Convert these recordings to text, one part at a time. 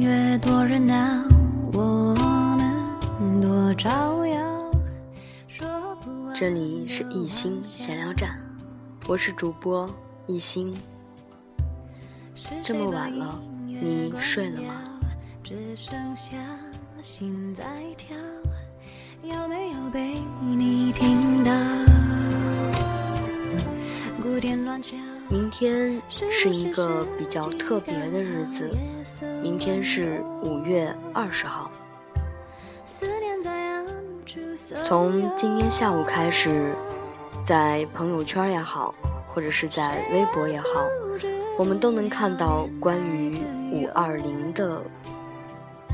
越多热闹，我们多招摇。这里是艺兴闲聊站，我是主播艺兴。这么晚了，你睡了吗？只剩下心在跳，有没有被你听明天是一个比较特别的日子，明天是五月二十号。从今天下午开始，在朋友圈也好，或者是在微博也好，我们都能看到关于五二零的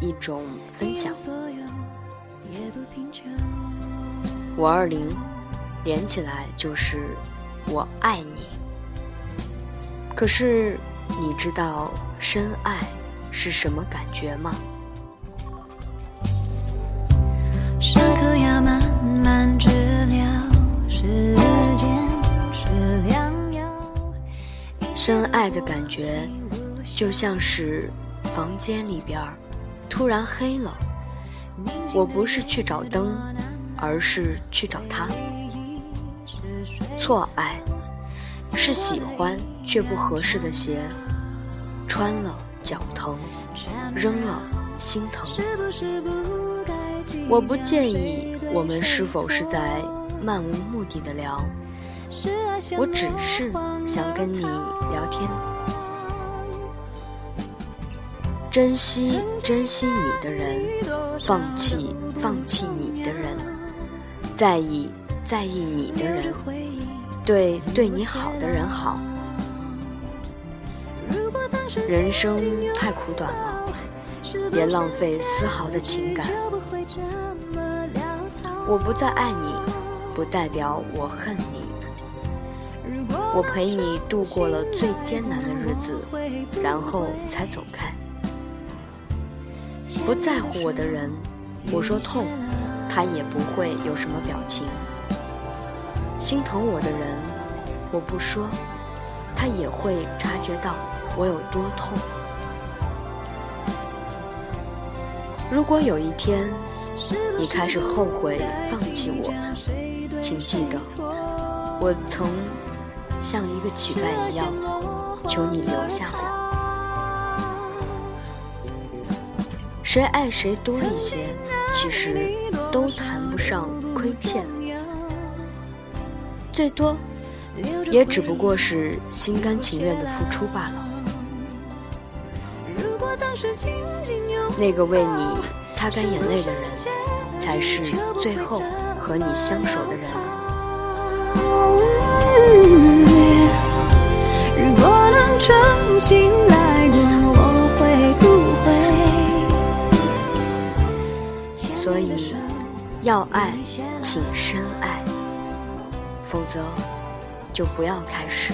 一种分享。五二零连起来就是我爱你。可是，你知道深爱是什么感觉吗？深爱的感觉，就像是房间里边突然黑了，我不是去找灯，而是去找他。错爱。是喜欢却不合适的鞋，穿了脚疼，扔了心疼。我不介意我们是否是在漫无目的的聊，我只是想跟你聊天。珍惜珍惜你的人，放弃放弃你的人，在意在意你的人。对对你好的人好，人生太苦短了，别浪费丝毫的情感。我不再爱你，不代表我恨你。我陪你度过了最艰难的日子，然后才走开。不在乎我的人，我说痛，他也不会有什么表情。心疼我的人，我不说，他也会察觉到我有多痛。如果有一天你开始后悔放弃我，请记得，我曾像一个乞丐一样求你留下过。谁爱谁多一些，其实都谈不上亏欠。最多，也只不过是心甘情愿的付出罢了。那个为你擦干眼泪的人，才是最后和你相守的人。如果能重新来过，我会不会？所以，要爱，请深爱。否则，就不要开始。